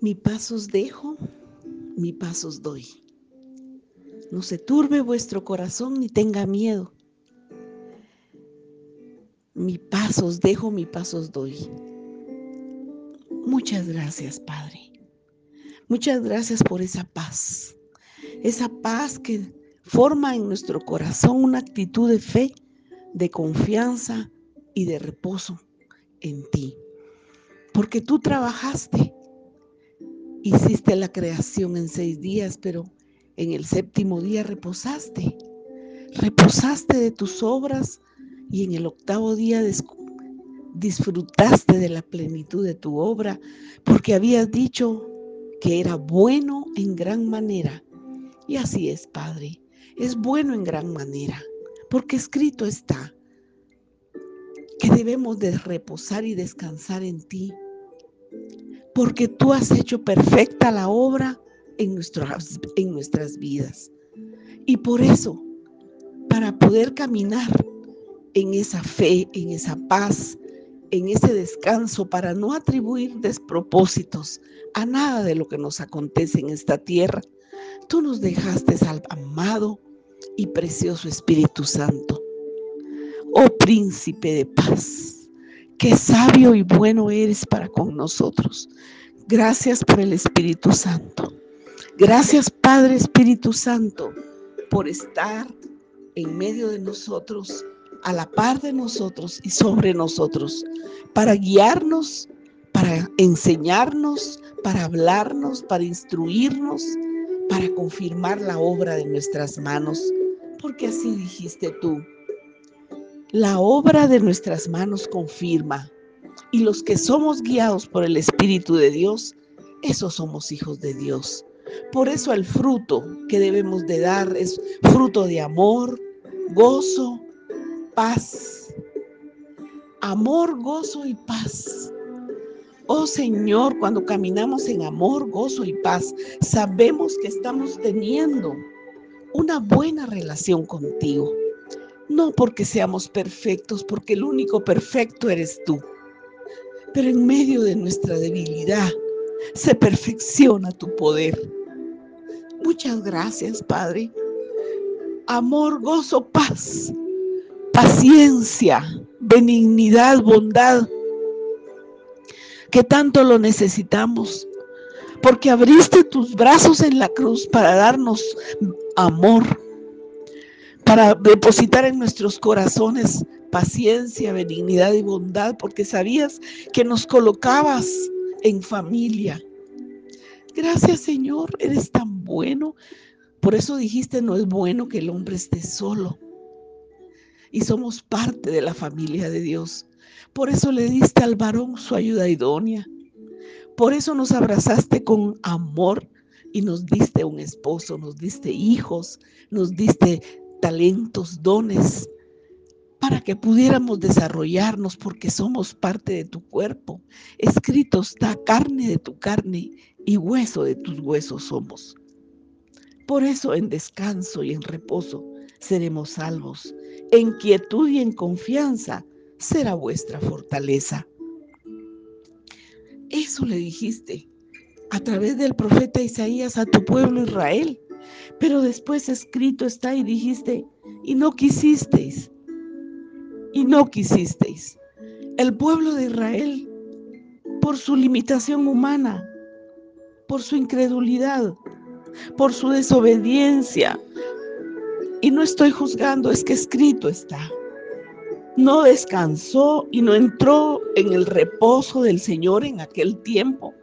Mi pasos dejo, mi pasos doy. No se turbe vuestro corazón ni tenga miedo. Mi pasos dejo, mi pasos doy. Muchas gracias, Padre. Muchas gracias por esa paz. Esa paz que forma en nuestro corazón una actitud de fe, de confianza y de reposo en ti. Porque tú trabajaste, hiciste la creación en seis días, pero en el séptimo día reposaste. Reposaste de tus obras y en el octavo día disfrutaste de la plenitud de tu obra, porque habías dicho que era bueno en gran manera. Y así es, Padre, es bueno en gran manera, porque escrito está que debemos de reposar y descansar en ti, porque tú has hecho perfecta la obra en, nuestras, en nuestras vidas. Y por eso, para poder caminar en esa fe, en esa paz, en ese descanso, para no atribuir despropósitos a nada de lo que nos acontece en esta tierra, tú nos dejaste al amado y precioso Espíritu Santo. Oh príncipe de paz, qué sabio y bueno eres para con nosotros. Gracias por el Espíritu Santo. Gracias Padre Espíritu Santo por estar en medio de nosotros, a la par de nosotros y sobre nosotros, para guiarnos, para enseñarnos, para hablarnos, para instruirnos, para confirmar la obra de nuestras manos, porque así dijiste tú. La obra de nuestras manos confirma, y los que somos guiados por el Espíritu de Dios, esos somos hijos de Dios. Por eso el fruto que debemos de dar es fruto de amor, gozo, paz. Amor, gozo y paz. Oh Señor, cuando caminamos en amor, gozo y paz, sabemos que estamos teniendo una buena relación contigo. No porque seamos perfectos, porque el único perfecto eres tú. Pero en medio de nuestra debilidad se perfecciona tu poder. Muchas gracias, Padre. Amor, gozo, paz, paciencia, benignidad, bondad, que tanto lo necesitamos, porque abriste tus brazos en la cruz para darnos amor, para depositar en nuestros corazones paciencia, benignidad y bondad, porque sabías que nos colocabas en familia. Gracias Señor, eres tan bueno. Por eso dijiste, no es bueno que el hombre esté solo. Y somos parte de la familia de Dios. Por eso le diste al varón su ayuda idónea. Por eso nos abrazaste con amor y nos diste un esposo, nos diste hijos, nos diste talentos, dones, para que pudiéramos desarrollarnos porque somos parte de tu cuerpo. Escrito está carne de tu carne y hueso de tus huesos somos. Por eso en descanso y en reposo seremos salvos. En quietud y en confianza será vuestra fortaleza. Eso le dijiste a través del profeta Isaías a tu pueblo Israel. Pero después escrito está y dijiste, y no quisisteis, y no quisisteis. El pueblo de Israel, por su limitación humana, por su incredulidad, por su desobediencia. Y no estoy juzgando, es que escrito está. No descansó y no entró en el reposo del Señor en aquel tiempo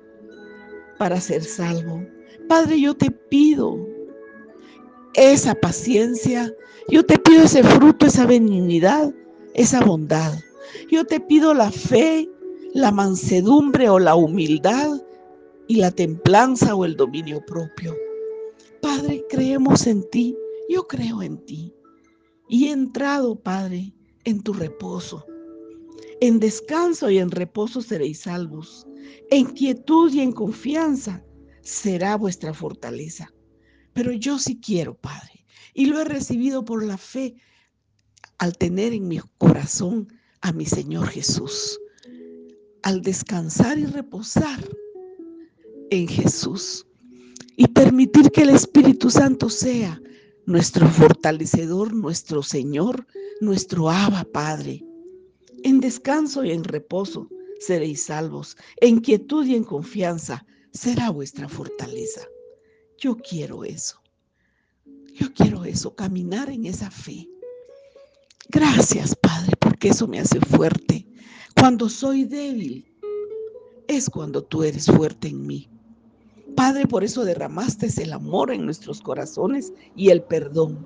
para ser salvo. Padre, yo te pido esa paciencia, yo te pido ese fruto, esa benignidad, esa bondad. Yo te pido la fe, la mansedumbre o la humildad y la templanza o el dominio propio. Padre, creemos en ti, yo creo en ti. Y he entrado, Padre, en tu reposo. En descanso y en reposo seréis salvos. En quietud y en confianza será vuestra fortaleza. Pero yo sí quiero, Padre, y lo he recibido por la fe al tener en mi corazón a mi Señor Jesús. Al descansar y reposar en Jesús y permitir que el Espíritu Santo sea nuestro fortalecedor, nuestro Señor, nuestro Abba Padre. En descanso y en reposo seréis salvos, en quietud y en confianza será vuestra fortaleza. Yo quiero eso. Yo quiero eso, caminar en esa fe. Gracias, Padre, porque eso me hace fuerte. Cuando soy débil, es cuando tú eres fuerte en mí. Padre, por eso derramaste el amor en nuestros corazones y el perdón.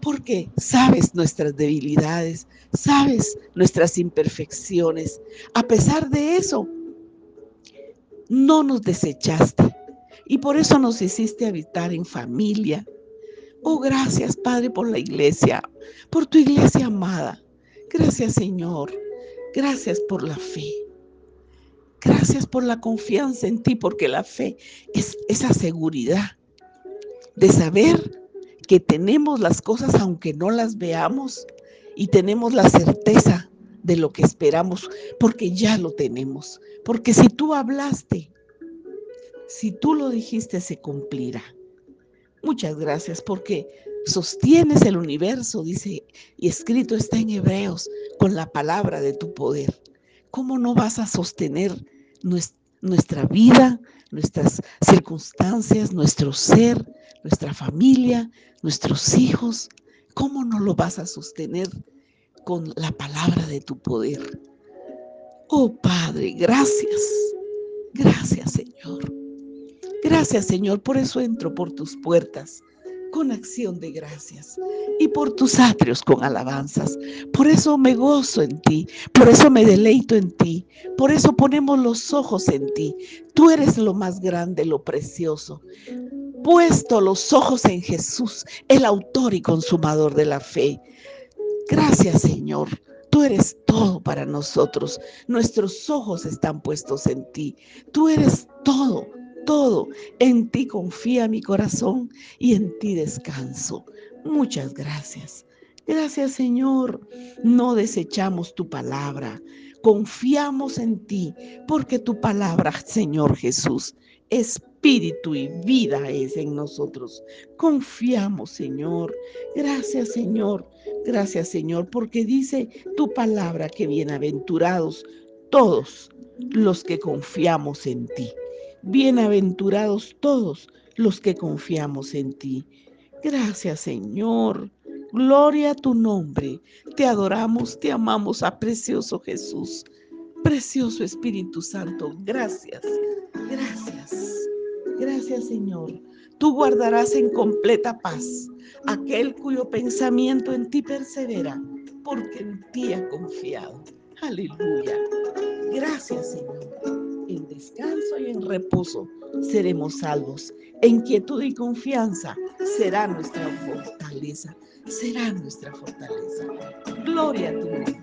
Porque sabes nuestras debilidades, sabes nuestras imperfecciones. A pesar de eso, no nos desechaste. Y por eso nos hiciste habitar en familia. Oh, gracias, Padre, por la iglesia, por tu iglesia amada. Gracias, Señor. Gracias por la fe. Gracias por la confianza en ti, porque la fe es esa seguridad de saber que tenemos las cosas aunque no las veamos y tenemos la certeza de lo que esperamos, porque ya lo tenemos. Porque si tú hablaste, si tú lo dijiste, se cumplirá. Muchas gracias porque sostienes el universo, dice, y escrito está en Hebreos, con la palabra de tu poder. ¿Cómo no vas a sostener nuestra vida, nuestras circunstancias, nuestro ser, nuestra familia, nuestros hijos. ¿Cómo no lo vas a sostener con la palabra de tu poder? Oh Padre, gracias. Gracias. Gracias Señor, por eso entro por tus puertas con acción de gracias y por tus atrios con alabanzas. Por eso me gozo en ti, por eso me deleito en ti, por eso ponemos los ojos en ti. Tú eres lo más grande, lo precioso. Puesto los ojos en Jesús, el autor y consumador de la fe. Gracias Señor. Tú eres todo para nosotros. Nuestros ojos están puestos en ti. Tú eres todo todo. En ti confía mi corazón y en ti descanso. Muchas gracias. Gracias Señor. No desechamos tu palabra. Confiamos en ti porque tu palabra, Señor Jesús, espíritu y vida es en nosotros. Confiamos, Señor. Gracias, Señor. Gracias, Señor, porque dice tu palabra que bienaventurados todos los que confiamos en ti. Bienaventurados todos los que confiamos en ti. Gracias Señor. Gloria a tu nombre. Te adoramos, te amamos a precioso Jesús. Precioso Espíritu Santo. Gracias. Gracias. Gracias Señor. Tú guardarás en completa paz aquel cuyo pensamiento en ti persevera, porque en ti ha confiado. Aleluya. Gracias Señor descanso y en reposo seremos salvos. En quietud y confianza será nuestra fortaleza, será nuestra fortaleza. Gloria a tu nombre.